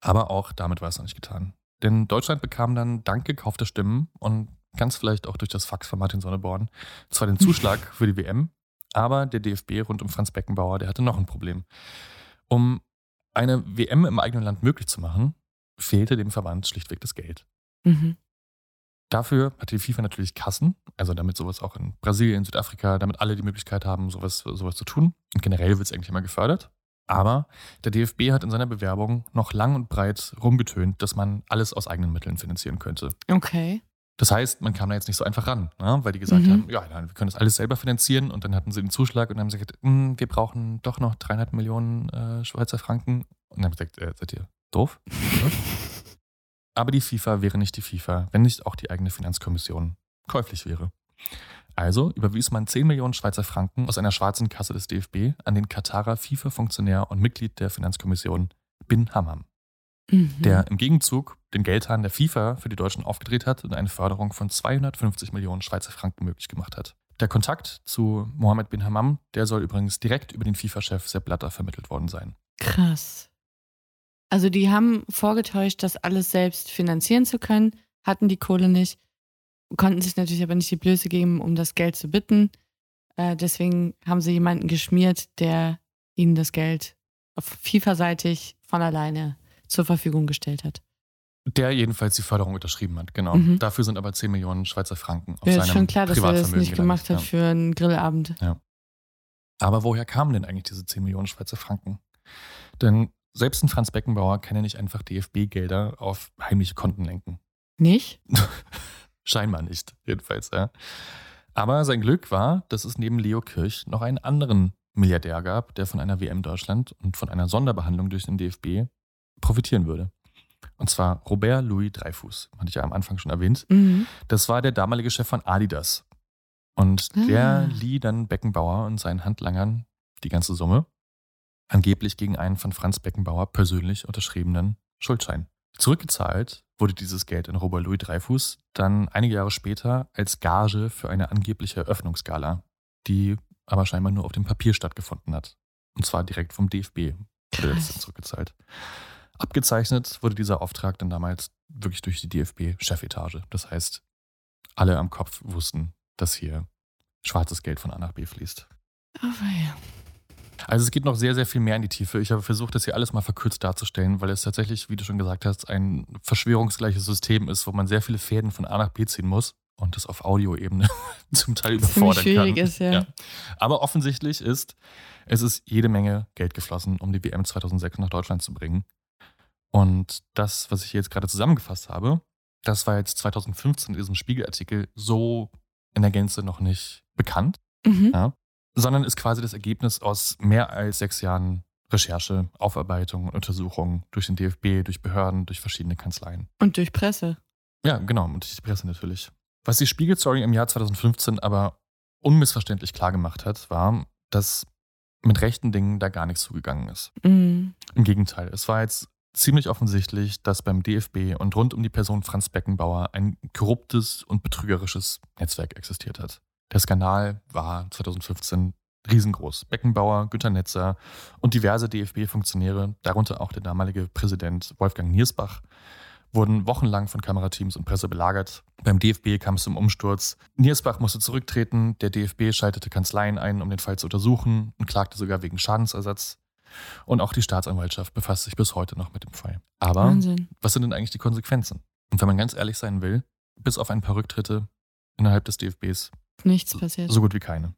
Speaker 3: Aber auch damit war es noch nicht getan. Denn Deutschland bekam dann dank gekaufter Stimmen und ganz vielleicht auch durch das Fax von Martin Sonneborn zwar den Zuschlag für die WM, aber der DFB rund um Franz Beckenbauer, der hatte noch ein Problem. Um eine WM im eigenen Land möglich zu machen, fehlte dem Verband schlichtweg das Geld.
Speaker 2: Mhm.
Speaker 3: Dafür hatte die FIFA natürlich Kassen, also damit sowas auch in Brasilien, Südafrika, damit alle die Möglichkeit haben, sowas, sowas zu tun. Und generell wird es eigentlich immer gefördert. Aber der DFB hat in seiner Bewerbung noch lang und breit rumgetönt, dass man alles aus eigenen Mitteln finanzieren könnte.
Speaker 2: Okay.
Speaker 3: Das heißt, man kam da jetzt nicht so einfach ran, ne? weil die gesagt
Speaker 2: Mhm.
Speaker 3: haben, ja, nein, wir können das alles selber finanzieren. Und dann hatten sie den Zuschlag und dann haben sie gesagt, "Hm, wir brauchen doch noch dreieinhalb Millionen äh, Schweizer Franken. Und dann haben sie gesagt, äh, seid ihr doof? Aber die FIFA wäre nicht die FIFA, wenn nicht auch die eigene Finanzkommission käuflich wäre. Also überwies man 10 Millionen Schweizer Franken aus einer schwarzen Kasse des DFB an den Katarer FIFA-Funktionär und Mitglied der Finanzkommission Bin Hammam
Speaker 2: Mhm.
Speaker 3: der im Gegenzug den Geldhahn der FIFA für die Deutschen aufgedreht hat und eine Förderung von 250 Millionen Schweizer Franken möglich gemacht hat. Der Kontakt zu Mohammed bin Hammam, der soll übrigens direkt über den FIFA-Chef Sepp Blatter vermittelt worden sein.
Speaker 2: Krass. Also die haben vorgetäuscht, das alles selbst finanzieren zu können, hatten die Kohle nicht, konnten sich natürlich aber nicht die Blöße geben, um das Geld zu bitten. Äh, deswegen haben sie jemanden geschmiert, der ihnen das Geld auf FIFA-seitig von alleine zur Verfügung gestellt hat.
Speaker 3: Der jedenfalls die Förderung unterschrieben hat, genau.
Speaker 2: Mhm.
Speaker 3: Dafür sind aber 10 Millionen Schweizer Franken auf
Speaker 2: Ja,
Speaker 3: seinem
Speaker 2: ist schon klar, dass er das nicht gemacht hat
Speaker 3: gelandet,
Speaker 2: für einen Grillabend.
Speaker 3: Ja. Aber woher kamen denn eigentlich diese 10 Millionen Schweizer Franken? Denn selbst ein Franz Beckenbauer kann ja nicht einfach DFB-Gelder auf heimliche Konten lenken.
Speaker 2: Nicht?
Speaker 3: Scheinbar nicht, jedenfalls, ja. Aber sein Glück war, dass es neben Leo Kirch noch einen anderen Milliardär gab, der von einer WM Deutschland und von einer Sonderbehandlung durch den DFB profitieren würde. Und zwar Robert Louis Dreyfus, hatte ich ja am Anfang schon erwähnt.
Speaker 2: Mhm.
Speaker 3: Das war der damalige Chef von Adidas. Und
Speaker 2: Ah.
Speaker 3: der lieh dann Beckenbauer und seinen Handlangern die ganze Summe, angeblich gegen einen von Franz Beckenbauer persönlich unterschriebenen Schuldschein. Zurückgezahlt wurde dieses Geld in Robert Louis Dreyfus dann einige Jahre später als Gage für eine angebliche Eröffnungsgala, die aber scheinbar nur auf dem Papier stattgefunden hat. Und zwar direkt vom DFB wurde das dann zurückgezahlt. Abgezeichnet wurde dieser Auftrag dann damals wirklich durch die DFB-Chefetage. Das heißt, alle am Kopf wussten, dass hier schwarzes Geld von A nach B fließt.
Speaker 2: Aber ja.
Speaker 3: Also es geht noch sehr, sehr viel mehr in die Tiefe. Ich habe versucht, das hier alles mal verkürzt darzustellen, weil es tatsächlich, wie du schon gesagt hast, ein verschwörungsgleiches System ist, wo man sehr viele Fäden von A nach B ziehen muss und das auf Audioebene zum Teil überfordern
Speaker 2: schwierig
Speaker 3: kann.
Speaker 2: ist, ja.
Speaker 3: Aber offensichtlich ist, es ist jede Menge Geld geflossen, um die WM 2006 nach Deutschland zu bringen. Und das, was ich hier jetzt gerade zusammengefasst habe, das war jetzt 2015 in diesem Spiegelartikel so in der Gänze noch nicht bekannt,
Speaker 2: Mhm.
Speaker 3: ja, sondern ist quasi das Ergebnis aus mehr als sechs Jahren Recherche, Aufarbeitung und Untersuchung durch den DFB, durch Behörden, durch verschiedene Kanzleien.
Speaker 2: Und durch Presse.
Speaker 3: Ja, genau, und durch die Presse natürlich. Was die Spiegel-Story im Jahr 2015 aber unmissverständlich klar gemacht hat, war, dass mit rechten Dingen da gar nichts zugegangen ist.
Speaker 2: Mhm.
Speaker 3: Im Gegenteil, es war jetzt ziemlich offensichtlich, dass beim DFB und rund um die Person Franz Beckenbauer ein korruptes und betrügerisches Netzwerk existiert hat. Der Skandal war 2015 riesengroß. Beckenbauer, Günter Netzer und diverse DFB-Funktionäre, darunter auch der damalige Präsident Wolfgang Niersbach, wurden wochenlang von Kamerateams und Presse belagert. Beim DFB kam es zum Umsturz. Niersbach musste zurücktreten, der DFB schaltete Kanzleien ein, um den Fall zu untersuchen und klagte sogar wegen Schadensersatz. Und auch die Staatsanwaltschaft befasst sich bis heute noch mit dem Fall. Aber
Speaker 2: Wahnsinn.
Speaker 3: was sind denn eigentlich die Konsequenzen? Und wenn man ganz ehrlich sein will, bis auf ein paar Rücktritte innerhalb des DFBs
Speaker 2: Nichts passiert.
Speaker 3: so gut wie keine.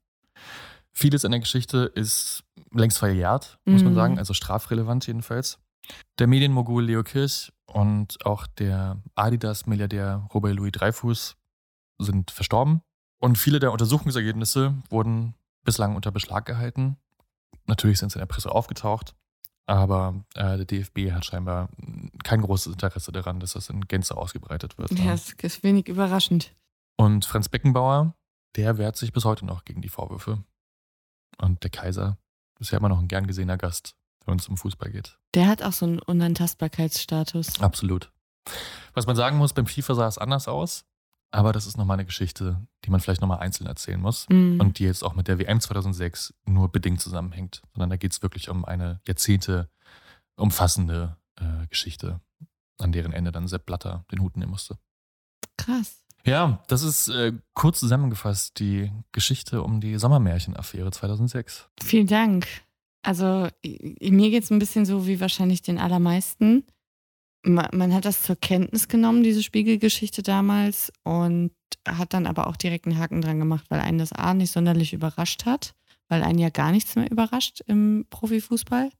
Speaker 3: Vieles in der Geschichte ist längst verjährt, muss man
Speaker 2: Mhm.
Speaker 3: sagen, also strafrelevant jedenfalls. Der Medienmogul Leo Kirch und auch der Adidas-Milliardär Robert Louis Dreyfus sind verstorben. Und viele der Untersuchungsergebnisse wurden bislang unter Beschlag gehalten. Natürlich sind sie in der Presse aufgetaucht, aber äh, der DFB hat scheinbar kein großes Interesse daran, dass das in Gänze ausgebreitet wird.
Speaker 2: Ja, es ist wenig überraschend.
Speaker 3: Und Franz Beckenbauer, der wehrt sich bis heute noch gegen die Vorwürfe. Und der Kaiser ist ja immer noch ein gern gesehener Gast, wenn es um Fußball geht.
Speaker 2: Der hat auch so einen Unantastbarkeitsstatus.
Speaker 3: Absolut. Was man sagen muss, beim FIFA sah es anders aus. Aber das ist nochmal eine Geschichte, die man vielleicht nochmal einzeln erzählen muss.
Speaker 2: Mhm.
Speaker 3: Und die jetzt auch mit der WM 2006 nur bedingt zusammenhängt. Sondern da geht es wirklich um eine Jahrzehnte umfassende äh, Geschichte, an deren Ende dann Sepp Blatter den Hut nehmen musste.
Speaker 2: Krass.
Speaker 3: Ja, das ist äh, kurz zusammengefasst die Geschichte um die Sommermärchen-Affäre 2006.
Speaker 2: Vielen Dank. Also mir geht es ein bisschen so wie wahrscheinlich den allermeisten. Ma- Man hat das zur Kenntnis genommen, diese Spiegelgeschichte damals, und hat dann aber auch direkt einen Haken dran gemacht, weil einen das A nicht sonderlich überrascht hat, weil einen ja gar nichts mehr überrascht im Profifußball.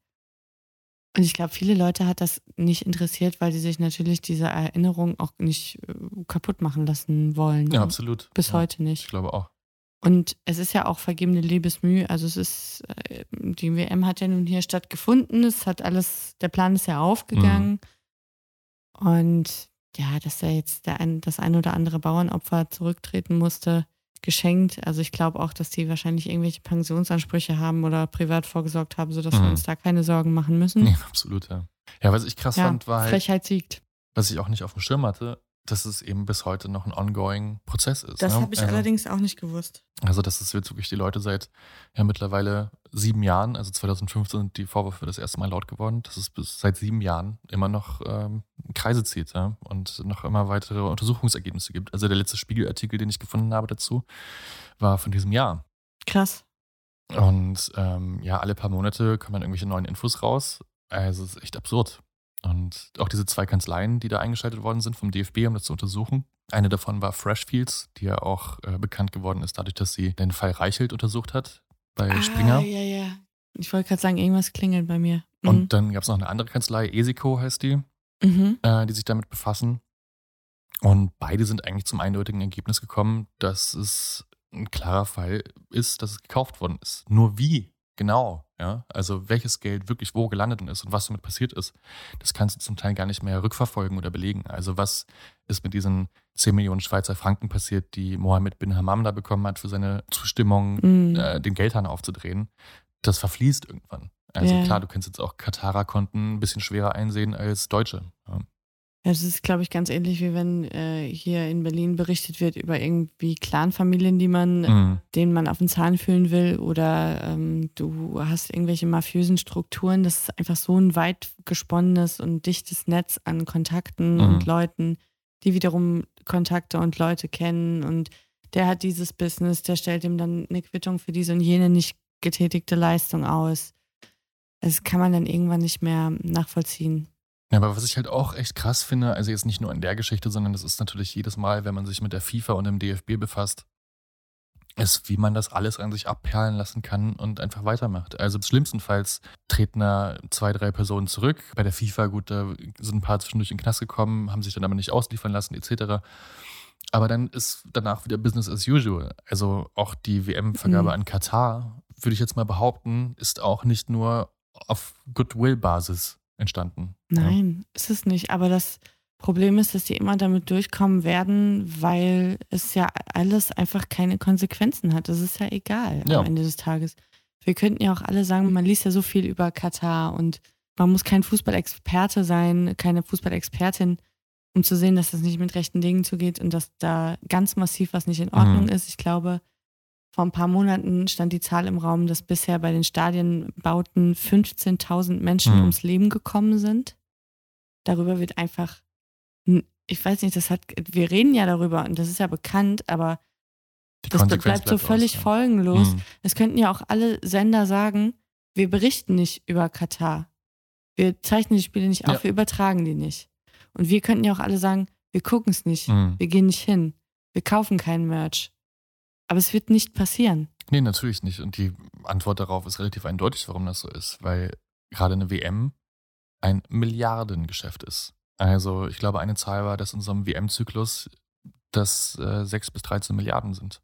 Speaker 2: Und ich glaube, viele Leute hat das nicht interessiert, weil sie sich natürlich diese Erinnerung auch nicht äh, kaputt machen lassen wollen.
Speaker 3: Ja, absolut.
Speaker 2: Bis
Speaker 3: ja,
Speaker 2: heute nicht.
Speaker 3: Ich glaube auch.
Speaker 2: Und es ist ja auch vergebene Liebesmühe. Also es ist, äh, die WM hat ja nun hier stattgefunden. Es hat alles, der Plan ist ja aufgegangen. Und ja, dass da jetzt der ein, das ein oder andere Bauernopfer zurücktreten musste, geschenkt. Also ich glaube auch, dass die wahrscheinlich irgendwelche Pensionsansprüche haben oder privat vorgesorgt haben, sodass wir
Speaker 3: Mhm.
Speaker 2: uns da keine Sorgen machen müssen.
Speaker 3: Nee, absolut, ja. Ja, was ich krass
Speaker 2: ja,
Speaker 3: fand, war halt,
Speaker 2: Frechheit siegt.
Speaker 3: was ich auch nicht auf dem Schirm hatte, dass es eben bis heute noch ein ongoing Prozess ist.
Speaker 2: Das
Speaker 3: ne?
Speaker 2: habe ich
Speaker 3: also,
Speaker 2: allerdings auch nicht gewusst.
Speaker 3: Also, dass es jetzt wirklich die Leute seit ja mittlerweile sieben Jahren, also 2015 sind die Vorwürfe das erste Mal laut geworden, dass es bis seit sieben Jahren immer noch ähm, Kreise zieht ja? und noch immer weitere Untersuchungsergebnisse gibt. Also der letzte Spiegelartikel, den ich gefunden habe dazu, war von diesem Jahr.
Speaker 2: Krass.
Speaker 3: Und ähm, ja, alle paar Monate kommen dann irgendwelche neuen Infos raus. Also es ist echt absurd. Und auch diese zwei Kanzleien, die da eingeschaltet worden sind vom DFB, um das zu untersuchen. Eine davon war Freshfields, die ja auch äh, bekannt geworden ist, dadurch, dass sie den Fall Reichelt untersucht hat bei Springer.
Speaker 2: Ah, ja, ja. Ich wollte gerade sagen, irgendwas klingelt bei mir. Mhm.
Speaker 3: Und dann gab es noch eine andere Kanzlei, ESICO heißt die,
Speaker 2: Mhm.
Speaker 3: äh, die sich damit befassen. Und beide sind eigentlich zum eindeutigen Ergebnis gekommen, dass es ein klarer Fall ist, dass es gekauft worden ist. Nur wie genau, ja, also welches Geld wirklich wo gelandet ist und was damit passiert ist, das kannst du zum Teil gar nicht mehr rückverfolgen oder belegen. Also was ist mit diesen 10 Millionen Schweizer Franken passiert, die Mohammed bin Hammam da bekommen hat für seine Zustimmung,
Speaker 2: Mhm.
Speaker 3: äh, den Geldhahn aufzudrehen, das verfließt irgendwann. Also
Speaker 2: Ja.
Speaker 3: klar, du kannst jetzt auch Katarer-Konten ein bisschen schwerer einsehen als Deutsche. Ja.
Speaker 2: Ja, das ist, glaube ich, ganz ähnlich wie wenn äh, hier in Berlin berichtet wird über irgendwie Clanfamilien, die man,
Speaker 3: Mhm.
Speaker 2: denen man auf den Zahn fühlen will, oder ähm, du hast irgendwelche mafiösen Strukturen. Das ist einfach so ein weit gesponnenes und dichtes Netz an Kontakten
Speaker 3: Mhm.
Speaker 2: und Leuten, die wiederum Kontakte und Leute kennen. Und der hat dieses Business, der stellt ihm dann eine Quittung für diese und jene nicht getätigte Leistung aus. Das kann man dann irgendwann nicht mehr nachvollziehen.
Speaker 3: Ja, aber was ich halt auch echt krass finde, also jetzt nicht nur in der Geschichte, sondern das ist natürlich jedes Mal, wenn man sich mit der FIFA und dem DFB befasst, ist, wie man das alles an sich abperlen lassen kann und einfach weitermacht. Also schlimmstenfalls treten da zwei, drei Personen zurück. Bei der FIFA, gut, da sind ein paar zwischendurch in den Knast gekommen, haben sich dann aber nicht ausliefern lassen, etc. Aber dann ist danach wieder Business as usual. Also auch die WM-Vergabe
Speaker 2: Mhm.
Speaker 3: an Katar, würde ich jetzt mal behaupten, ist auch nicht nur auf Goodwill-Basis entstanden. Ja.
Speaker 2: Nein, ist es nicht. Aber das Problem ist, dass die immer damit durchkommen werden, weil es ja alles einfach keine Konsequenzen hat. Das ist ja egal
Speaker 3: Ja.
Speaker 2: am Ende des Tages. Wir könnten ja auch alle sagen, man liest ja so viel über Katar und man muss kein Fußballexperte sein, keine Fußballexpertin, um zu sehen, dass das nicht mit rechten Dingen zugeht und dass da ganz massiv was nicht in Ordnung
Speaker 3: Mhm.
Speaker 2: ist. Ich glaube, vor ein paar Monaten stand die Zahl im Raum, dass bisher bei den Stadienbauten 15.000 Menschen
Speaker 3: Mhm.
Speaker 2: ums Leben gekommen sind. Darüber wird einfach, ich weiß nicht, das hat, wir reden ja darüber und das ist ja bekannt, aber
Speaker 3: Die
Speaker 2: das bleibt so
Speaker 3: bleibt aus,
Speaker 2: völlig
Speaker 3: ja.
Speaker 2: folgenlos.
Speaker 3: Mhm.
Speaker 2: Es könnten ja auch alle Sender sagen, wir berichten nicht über Katar. Wir zeichnen die Spiele nicht auf,
Speaker 3: Ja.
Speaker 2: wir übertragen die nicht. Und wir könnten ja auch alle sagen, wir gucken es nicht,
Speaker 3: Mhm.
Speaker 2: wir gehen nicht hin, wir kaufen keinen Merch. Aber es wird nicht passieren.
Speaker 3: Nee, natürlich nicht. Und die Antwort darauf ist relativ eindeutig, warum das so ist. Weil gerade eine WM ein Milliardengeschäft ist. Also ich glaube, eine Zahl war, dass in so einem WM-Zyklus das äh, 6 bis 13 Milliarden sind,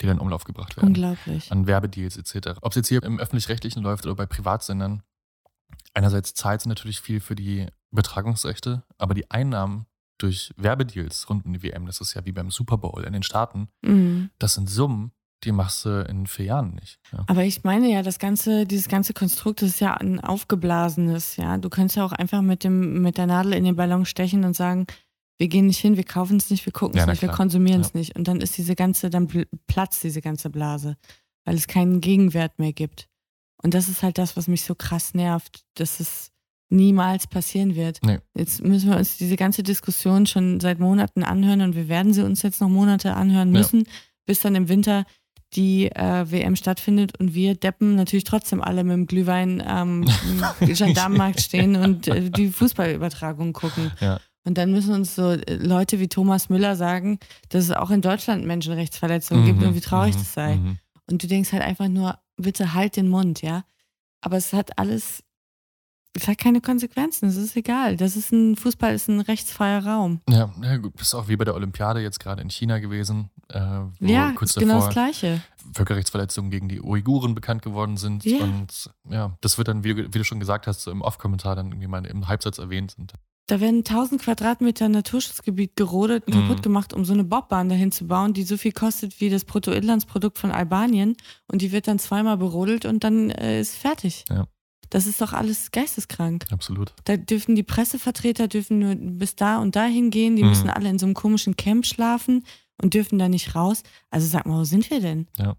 Speaker 3: die dann in Umlauf gebracht werden.
Speaker 2: Unglaublich.
Speaker 3: An Werbedeals etc. Ob es jetzt hier im Öffentlich-Rechtlichen läuft oder bei Privatsendern. Einerseits zahlt sie natürlich viel für die Übertragungsrechte, aber die Einnahmen durch Werbedeals rund um die WM, das ist ja wie beim Super Bowl in den Staaten,
Speaker 2: Mhm.
Speaker 3: das sind Summen, die machst du in vier Jahren nicht. Ja.
Speaker 2: Aber ich meine ja, das ganze, dieses ganze Konstrukt ist ja ein aufgeblasenes, ja. Du könntest ja auch einfach mit dem, mit der Nadel in den Ballon stechen und sagen, wir gehen nicht hin, wir kaufen es nicht, wir gucken es
Speaker 3: Ja,
Speaker 2: nicht, wir konsumieren es
Speaker 3: Ja.
Speaker 2: nicht. Und dann ist diese ganze, dann pl- platzt diese ganze Blase, weil es keinen Gegenwert mehr gibt. Und das ist halt das, was mich so krass nervt, dass es niemals passieren wird.
Speaker 3: Nee.
Speaker 2: Jetzt müssen wir uns diese ganze Diskussion schon seit Monaten anhören und wir werden sie uns jetzt noch Monate anhören
Speaker 3: Ja.
Speaker 2: müssen, bis dann im Winter die äh, WM stattfindet und wir Deppen natürlich trotzdem alle mit dem Glühwein am Gendarmenmarkt stehen und äh, die Fußballübertragung gucken.
Speaker 3: Ja.
Speaker 2: Und dann müssen uns so äh, Leute wie Thomas Müller sagen, dass es auch in Deutschland Menschenrechtsverletzungen gibt und wie traurig
Speaker 3: mhm,
Speaker 2: das sei.
Speaker 3: mhm.
Speaker 2: Und du denkst halt einfach nur, bitte halt den Mund, ja. Aber es hat alles, es hat keine Konsequenzen, es ist egal. Das ist ein, Fußball ist ein rechtsfreier Raum.
Speaker 3: Ja, ja, gut, ist auch wie bei der Olympiade jetzt gerade in China gewesen, äh, wo
Speaker 2: ja,
Speaker 3: kurz
Speaker 2: ist genau das Gleiche.
Speaker 3: Völkerrechtsverletzungen gegen die Uiguren bekannt geworden sind.
Speaker 2: Ja.
Speaker 3: Und ja, das wird dann, wie, du- wie du schon gesagt hast, so im Off-Kommentar dann irgendwie mal im Halbsatz erwähnt. Und
Speaker 2: Da werden 1000 Quadratmeter Naturschutzgebiet gerodet und
Speaker 3: Mhm.
Speaker 2: kaputt gemacht, um so eine Bobbahn dahin zu bauen, die so viel kostet wie das Bruttoinlandsprodukt von Albanien. Und die wird dann zweimal berodelt und dann äh, ist fertig.
Speaker 3: Ja.
Speaker 2: Das ist doch alles geisteskrank.
Speaker 3: absolut.
Speaker 2: Da dürfen die Pressevertreter dürfen nur bis da und dahin gehen. Die
Speaker 3: Mhm.
Speaker 2: müssen alle in so einem komischen Camp schlafen und dürfen da nicht raus. Also sag mal, wo sind wir denn?
Speaker 3: Ja.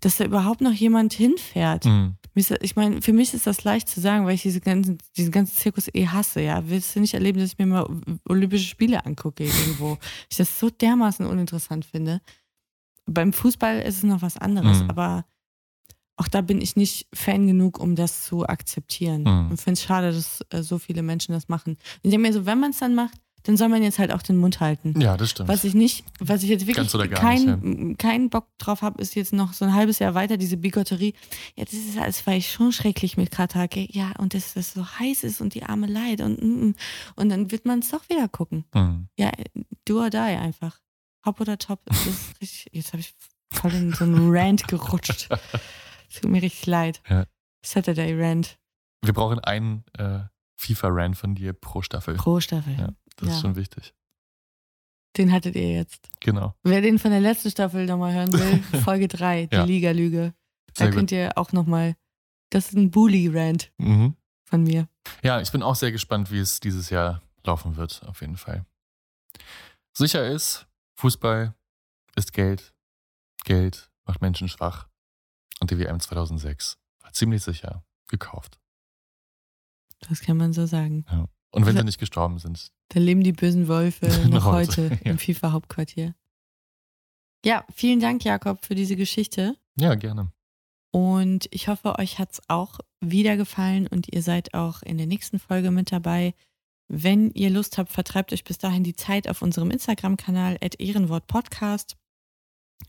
Speaker 2: Dass da überhaupt noch jemand hinfährt.
Speaker 3: Mhm.
Speaker 2: Ich meine, für mich ist das leicht zu sagen, weil ich diese ganzen, diesen ganzen Zirkus eh hasse. Ja, willst du nicht erleben, dass ich mir mal Olympische Spiele angucke irgendwo? ich das so dermaßen uninteressant finde. Beim Fußball ist es noch was anderes,
Speaker 3: Mhm.
Speaker 2: aber auch da bin ich nicht Fan genug, um das zu akzeptieren.
Speaker 3: Mhm.
Speaker 2: Und finde es schade, dass äh, so viele Menschen das machen. Ich denke mir so, wenn man es dann macht, dann soll man jetzt halt auch den Mund halten.
Speaker 3: Ja, das stimmt.
Speaker 2: Was ich nicht, was ich jetzt wirklich keinen keinen Bock drauf habe, ist jetzt noch so ein halbes Jahr weiter diese Bigotterie. Ja, das ist alles, weil ich schon schrecklich mit gell? Ja, und dass das so heiß ist und die arme Leid und mm, mm. und dann wird man es doch wieder gucken.
Speaker 3: Mhm.
Speaker 2: Ja, do or die einfach. Hop oder top. Das ist richtig, jetzt habe ich voll in so einen Rant gerutscht. Tut mir richtig leid.
Speaker 3: Ja.
Speaker 2: Saturday Rant
Speaker 3: Wir brauchen einen äh, FIFA-Rant von dir pro Staffel.
Speaker 2: pro Staffel.
Speaker 3: Ja, das
Speaker 2: Ja.
Speaker 3: ist schon wichtig.
Speaker 2: Den hattet ihr jetzt.
Speaker 3: Genau.
Speaker 2: Wer den von der letzten Staffel nochmal hören will, Folge 3, die
Speaker 3: Ja.
Speaker 2: Liga-Lüge. Da
Speaker 3: Sehr gut.
Speaker 2: könnt ihr auch nochmal. Das ist ein Bully-Rant
Speaker 3: Mhm.
Speaker 2: von mir.
Speaker 3: Ja, ich bin auch sehr gespannt, wie es dieses Jahr laufen wird, auf jeden Fall. Sicher ist, Fußball ist Geld. Geld macht Menschen schwach. Und die WM 2006 war ziemlich sicher gekauft.
Speaker 2: Das kann man so sagen.
Speaker 3: Ja. Und wenn sie nicht gestorben sind.
Speaker 2: Da leben die bösen Wölfe noch heute
Speaker 3: ja.
Speaker 2: im FIFA-Hauptquartier. Ja, vielen Dank, Jakob, für diese Geschichte.
Speaker 3: Ja, gerne.
Speaker 2: Und ich hoffe, euch hat es auch wieder gefallen und ihr seid auch in der nächsten Folge mit dabei. Wenn ihr Lust habt, vertreibt euch bis dahin die Zeit auf unserem Instagram-Kanal ehrenwortpodcast.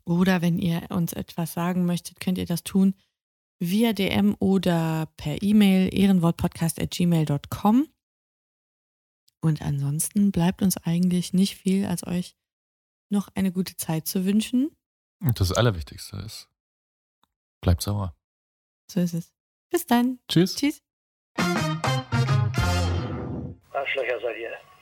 Speaker 2: Oder wenn ihr uns etwas sagen möchtet, könnt ihr das tun via DM oder per E-Mail ehrenwortpodcast.gmail.com. Und ansonsten bleibt uns eigentlich nicht viel, als euch noch eine gute Zeit zu wünschen.
Speaker 3: Und das Allerwichtigste ist, bleibt sauer.
Speaker 2: So ist es. Bis dann.
Speaker 3: Tschüss.
Speaker 2: Tschüss.
Speaker 6: Arschlöcher seid ihr.